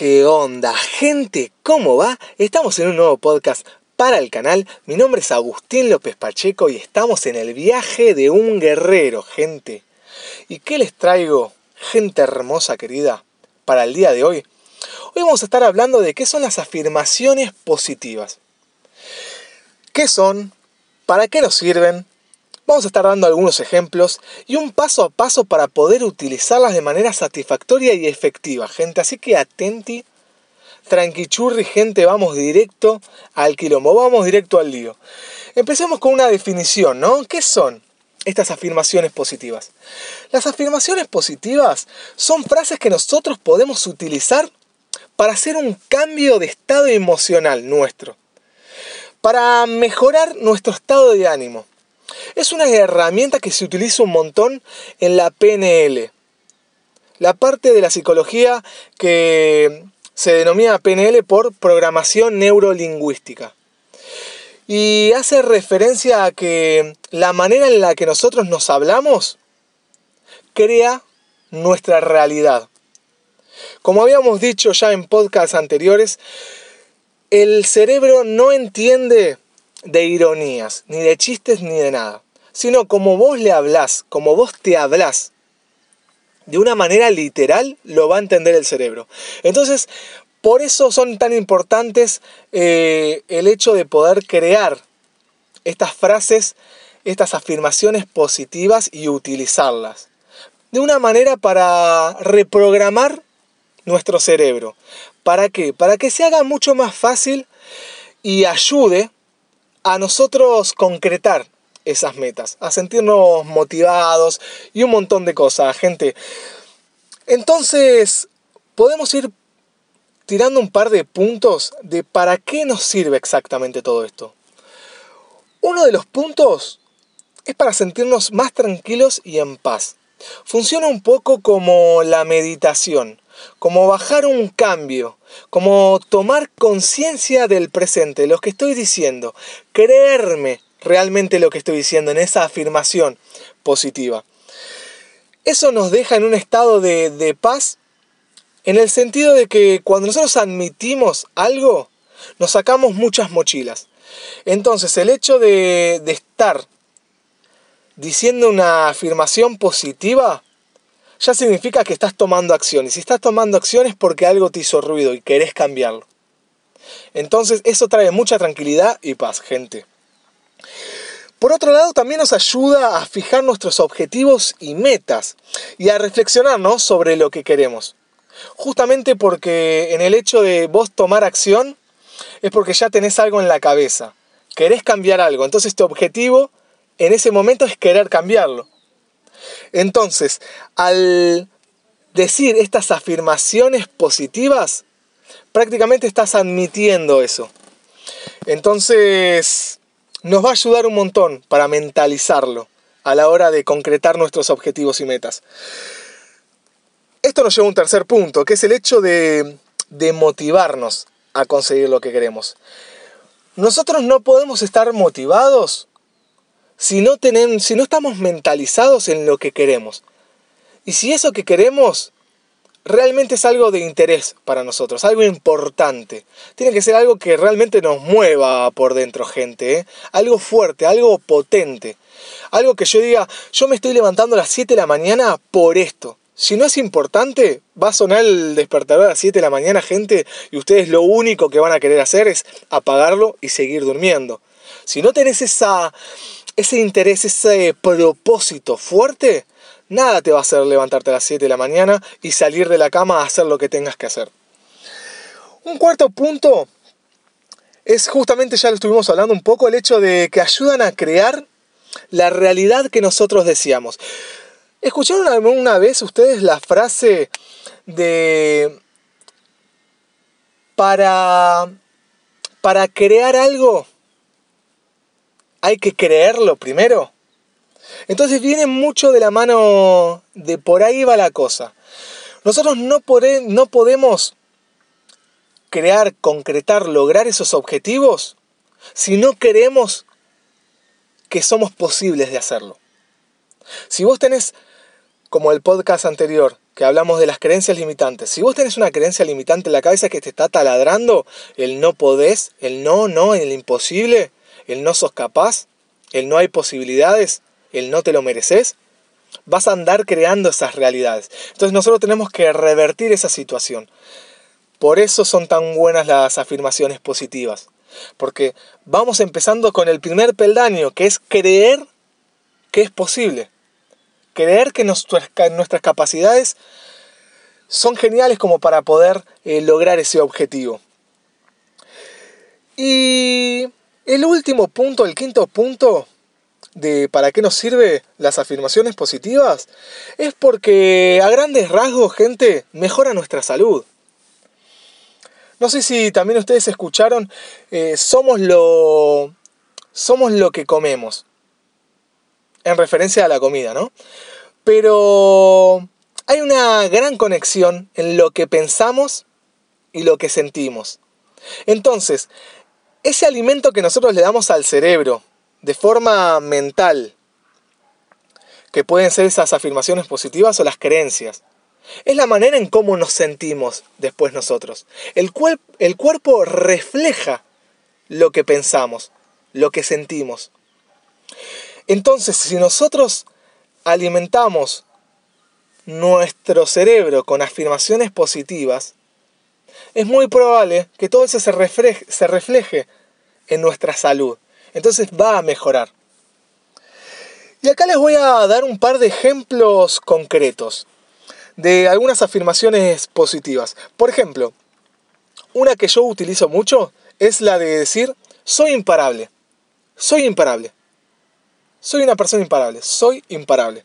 ¿Qué onda? Gente, ¿cómo va? Estamos en un nuevo podcast para el canal. Mi nombre es Agustín López Pacheco y estamos en el viaje de un guerrero, gente. ¿Y qué les traigo, gente hermosa querida, para el día de hoy? Hoy vamos a estar hablando de qué son las afirmaciones positivas. ¿Qué son? ¿Para qué nos sirven? Vamos a estar dando algunos ejemplos y un paso a paso para poder utilizarlas de manera satisfactoria y efectiva, gente. Así que atenti, tranquichurri, gente, vamos directo al quilombo, vamos directo al lío. Empecemos con una definición, ¿no? ¿Qué son estas afirmaciones positivas? Las afirmaciones positivas son frases que nosotros podemos utilizar para hacer un cambio de estado emocional nuestro, para mejorar nuestro estado de ánimo es una herramienta que se utiliza un montón en la PNL. La parte de la psicología que se denomina PNL por programación neurolingüística. Y hace referencia a que la manera en la que nosotros nos hablamos crea nuestra realidad. Como habíamos dicho ya en podcasts anteriores, el cerebro no entiende de ironías, ni de chistes, ni de nada. Sino como vos le hablás, como vos te hablás, de una manera literal, lo va a entender el cerebro. Entonces, por eso son tan importantes eh, el hecho de poder crear estas frases, estas afirmaciones positivas y utilizarlas. De una manera para reprogramar nuestro cerebro. ¿Para qué? Para que se haga mucho más fácil y ayude a nosotros concretar esas metas, a sentirnos motivados y un montón de cosas, gente. Entonces, podemos ir tirando un par de puntos de para qué nos sirve exactamente todo esto. Uno de los puntos es para sentirnos más tranquilos y en paz. Funciona un poco como la meditación como bajar un cambio, como tomar conciencia del presente, lo que estoy diciendo, creerme realmente lo que estoy diciendo en esa afirmación positiva. Eso nos deja en un estado de, paz en el sentido de que cuando nosotros admitimos algo, nos sacamos muchas mochilas. Entonces el hecho de, de estar diciendo una afirmación positiva ya significa que estás tomando acción. Y si estás tomando acción es porque algo te hizo ruido y querés cambiarlo. Entonces eso trae mucha tranquilidad y paz, gente. Por otro lado, también nos ayuda a fijar nuestros objetivos y metas y a reflexionarnos sobre lo que queremos. Justamente porque en el hecho de vos tomar acción es porque ya tenés algo en la cabeza. Querés cambiar algo. Entonces tu objetivo en ese momento es querer cambiarlo. Entonces, al decir estas afirmaciones positivas, prácticamente estás admitiendo eso. Entonces, nos va a ayudar un montón para mentalizarlo a la hora de concretar nuestros objetivos y metas. Esto nos lleva a un tercer punto, que es el hecho de, motivarnos a conseguir lo que queremos. Nosotros no podemos estar motivados si no, tenemos, si no estamos mentalizados en lo que queremos. Y si eso que queremos realmente es algo de interés para nosotros, algo importante. Tiene que ser algo que realmente nos mueva por dentro, gente. ¿eh? Algo fuerte, algo potente. Algo que yo diga, yo me estoy levantando a las 7 de la mañana por esto. Si no es importante, va a sonar el despertador a las 7 de la mañana, gente, y ustedes lo único que van a querer hacer es apagarlo y seguir durmiendo. Si no tenés esa, ese interés, ese propósito fuerte, nada te va a hacer levantarte a las 7 de la mañana y salir de la cama a hacer lo que tengas que hacer. Un cuarto punto es justamente, ya lo estuvimos hablando un poco, el hecho de que ayudan a crear la realidad que nosotros deseamos. ¿Escucharon alguna vez ustedes la frase de para, para crear algo hay que creerlo primero. Entonces viene mucho de la mano de por ahí va la cosa. Nosotros no, no podemos crear, concretar, lograr esos objetivos si no creemos que somos posibles de hacerlo. Si vos tenés, como el podcast anterior, que hablamos de las creencias limitantes. Si vos tenés una creencia limitante en la cabeza que te está taladrando, el no podés, el no, no, el imposible, el no sos capaz, el no hay posibilidades, el no te lo mereces, vas a andar creando esas realidades. Entonces nosotros tenemos que revertir esa situación. Por eso son tan buenas las afirmaciones positivas. Porque vamos empezando con el primer peldaño, que es creer que es posible. Creer que nuestras, capacidades son geniales como para poder eh, lograr ese objetivo. Y el último punto, el quinto punto, de para qué nos sirve las afirmaciones positivas es porque a grandes rasgos, gente, mejora nuestra salud. No sé si también ustedes escucharon, eh, somos, lo, somos lo que comemos. En referencia a la comida, ¿no? Pero hay una gran conexión en lo que pensamos y lo que sentimos. Entonces, ese alimento que nosotros le damos al cerebro, de forma mental, que pueden ser esas afirmaciones positivas o las creencias. Es la manera en cómo nos sentimos después nosotros. El, el cuerpo refleja lo que pensamos, lo que sentimos. Entonces, si nosotros alimentamos nuestro cerebro con afirmaciones positivas, es muy probable que todo eso se se refleje en nuestra salud entonces va a mejorar. Y acá les voy a dar un par de ejemplos concretos de algunas afirmaciones positivas. Por ejemplo, una que yo utilizo mucho es la de decir, soy imparable, soy imparable, soy una persona imparable, soy imparable.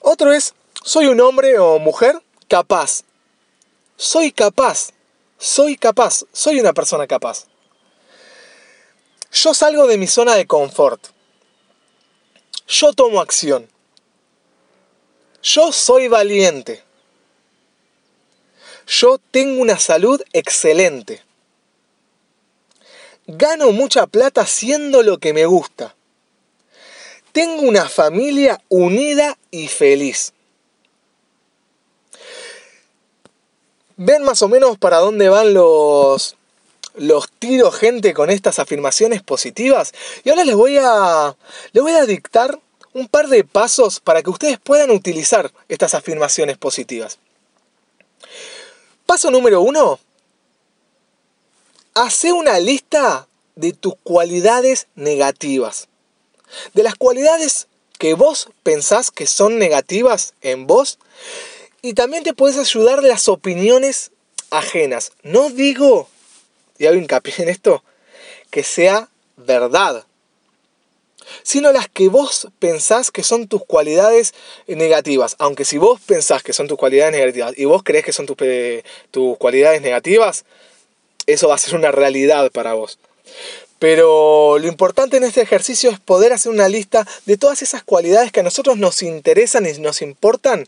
Otro es, soy un hombre o mujer capaz, soy capaz, soy capaz, soy una persona capaz. Yo salgo de mi zona de confort. Yo tomo acción. Yo soy valiente. Yo tengo una salud excelente. Gano mucha plata haciendo lo que me gusta. Tengo una familia unida y feliz. ¿Ven más o menos para dónde van los, los tiro gente con estas afirmaciones positivas y ahora les voy a les voy a dictar un par de pasos para que ustedes puedan utilizar estas afirmaciones positivas. Paso número uno. Hace una lista de tus cualidades negativas. De las cualidades que vos pensás que son negativas en vos. Y también te puedes ayudar de las opiniones ajenas. No digo y hago hincapié en esto, que sea verdad, sino las que vos pensás que son tus cualidades negativas. Aunque si vos pensás que son tus cualidades negativas y vos crees que son tus, tus cualidades negativas, eso va a ser una realidad para vos. Pero lo importante en este ejercicio es poder hacer una lista de todas esas cualidades que a nosotros nos interesan y nos importan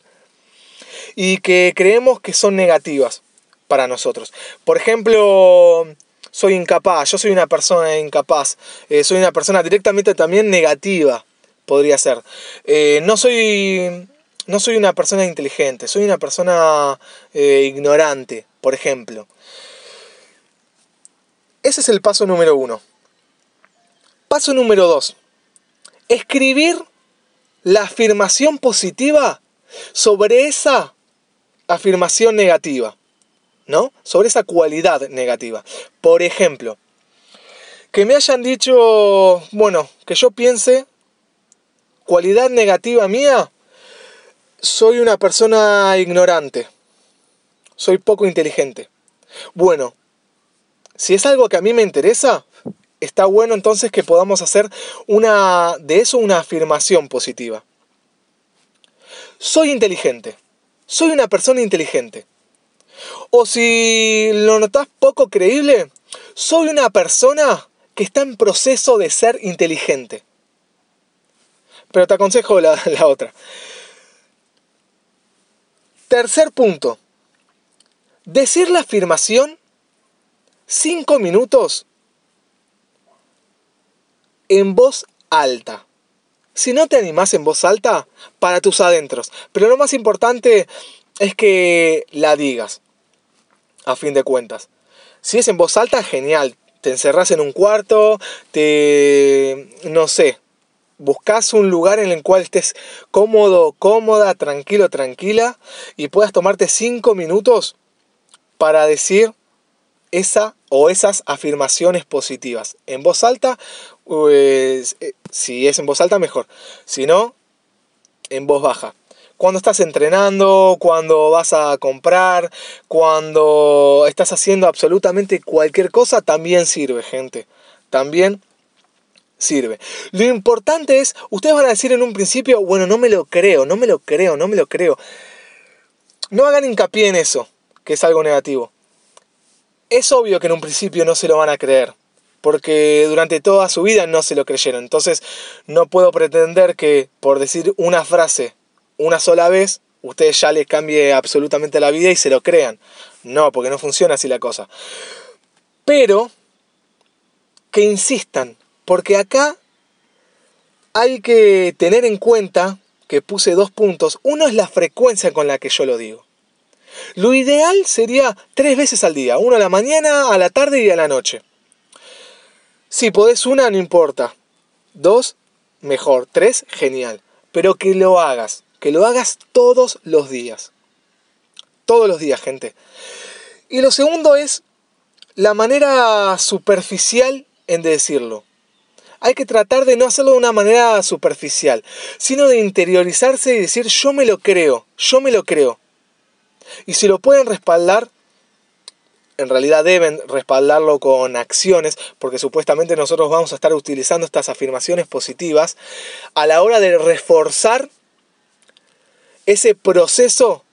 y que creemos que son negativas para nosotros. Por ejemplo, soy incapaz, yo soy una persona incapaz, eh, soy una persona directamente también negativa, podría ser. Eh, no, soy, no soy una persona inteligente, soy una persona eh, ignorante, por ejemplo. Ese es el paso número uno. Paso número dos. Escribir la afirmación positiva sobre esa afirmación negativa. ¿no? Sobre esa cualidad negativa. Por ejemplo, que me hayan dicho, bueno, que yo piense, cualidad negativa mía, soy una persona ignorante, soy poco inteligente. Bueno, si es algo que a mí me interesa, está bueno entonces que podamos hacer una de eso una afirmación positiva. Soy inteligente. Soy una persona inteligente. O si lo notas poco creíble, soy una persona que está en proceso de ser inteligente. Pero te aconsejo la, otra. Tercer punto. Decir la afirmación cinco minutos en voz alta. Si no te animás en voz alta, para tus adentros. Pero lo más importante, es que la digas, a fin de cuentas. Si es en voz alta, genial. Te encerrás en un cuarto, te... no sé, buscas un lugar en el cual estés cómodo, cómoda, tranquilo, tranquila y puedas tomarte cinco minutos para decir esa o esas afirmaciones positivas. En voz alta, pues, eh, si es en voz alta, mejor. Si no, en voz baja. Cuando estás entrenando, cuando vas a comprar, cuando estás haciendo absolutamente cualquier cosa, también sirve, gente. También sirve. Lo importante es, ustedes van a decir en un principio, bueno, no me lo creo, no me lo creo, no me lo creo. No hagan hincapié en eso, que es algo negativo. Es obvio que en un principio no se lo van a creer, porque durante toda su vida no se lo creyeron. Entonces no puedo pretender que por decir una frase una sola vez, ustedes ya les cambie absolutamente la vida y se lo crean. No, porque no funciona así la cosa. Pero que insistan, porque acá hay que tener en cuenta que puse dos puntos. Uno es la frecuencia con la que yo lo digo. Lo ideal sería tres veces al día, una a la mañana, a la tarde y a la noche. Si podés una, no importa. Dos, mejor. Tres, genial. Pero que lo hagas, que lo hagas todos los días. Todos los días, gente. Y lo segundo es la manera superficial en decirlo. Hay que tratar de no hacerlo de una manera superficial, sino de interiorizarse y decir yo me lo creo, yo me lo creo. Y si lo pueden respaldar, en realidad deben respaldarlo con acciones, porque supuestamente nosotros vamos a estar utilizando estas afirmaciones positivas a la hora de reforzar ese proceso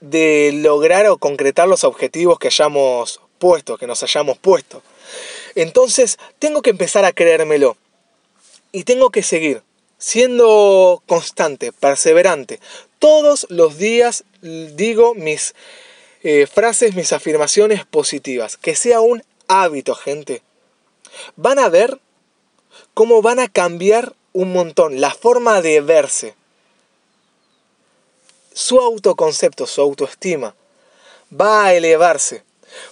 de lograr o concretar los objetivos que hayamos puesto, que nos hayamos puesto. Entonces, tengo que empezar a creérmelo y tengo que seguir siendo constante, perseverante, todos los días digo mis eh, frases, mis afirmaciones positivas. Que sea un hábito, gente. Van a ver cómo van a cambiar un montón la forma de verse. Su autoconcepto, su autoestima va a elevarse.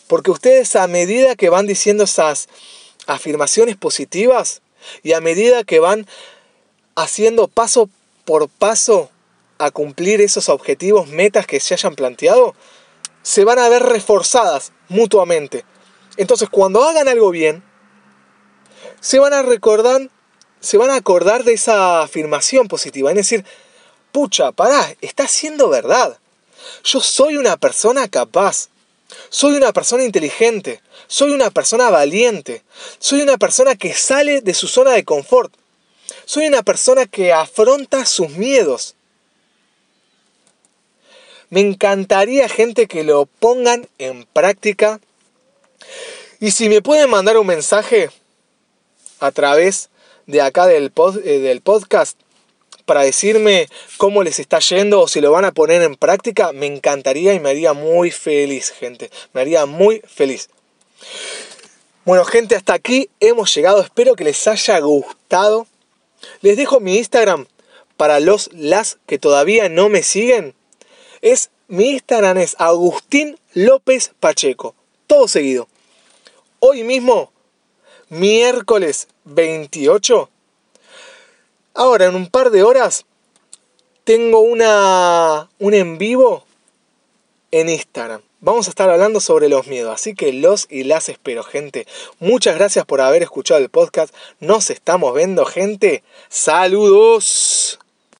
Porque ustedes a medida que van diciendo esas afirmaciones positivas y a medida que van haciendo paso por paso a cumplir esos objetivos, metas que se hayan planteado, se van a ver reforzadas mutuamente. Entonces, cuando hagan algo bien, se van a recordar, se van a acordar de esa afirmación positiva. Es decir, pucha, pará, está siendo verdad. Yo soy una persona capaz. Soy una persona inteligente. Soy una persona valiente. Soy una persona que sale de su zona de confort. Soy una persona que afronta sus miedos. Me encantaría gente que lo pongan en práctica. Y si me pueden mandar un mensaje a través de acá del, eh, del podcast para decirme cómo les está yendo o si lo van a poner en práctica, me encantaría y me haría muy feliz, gente. Me haría muy feliz. Bueno, gente, hasta aquí hemos llegado. Espero que les haya gustado. Les dejo mi Instagram para los las que todavía no me siguen es mi Instagram es Agustín López Pacheco. Todo seguido. Hoy mismo, miércoles 28. Ahora, en un par de horas, tengo una, un en vivo en Instagram. Vamos a estar hablando sobre los miedos, así que los y las espero, gente. Muchas gracias por haber escuchado el podcast. Nos estamos viendo, gente. Saludos.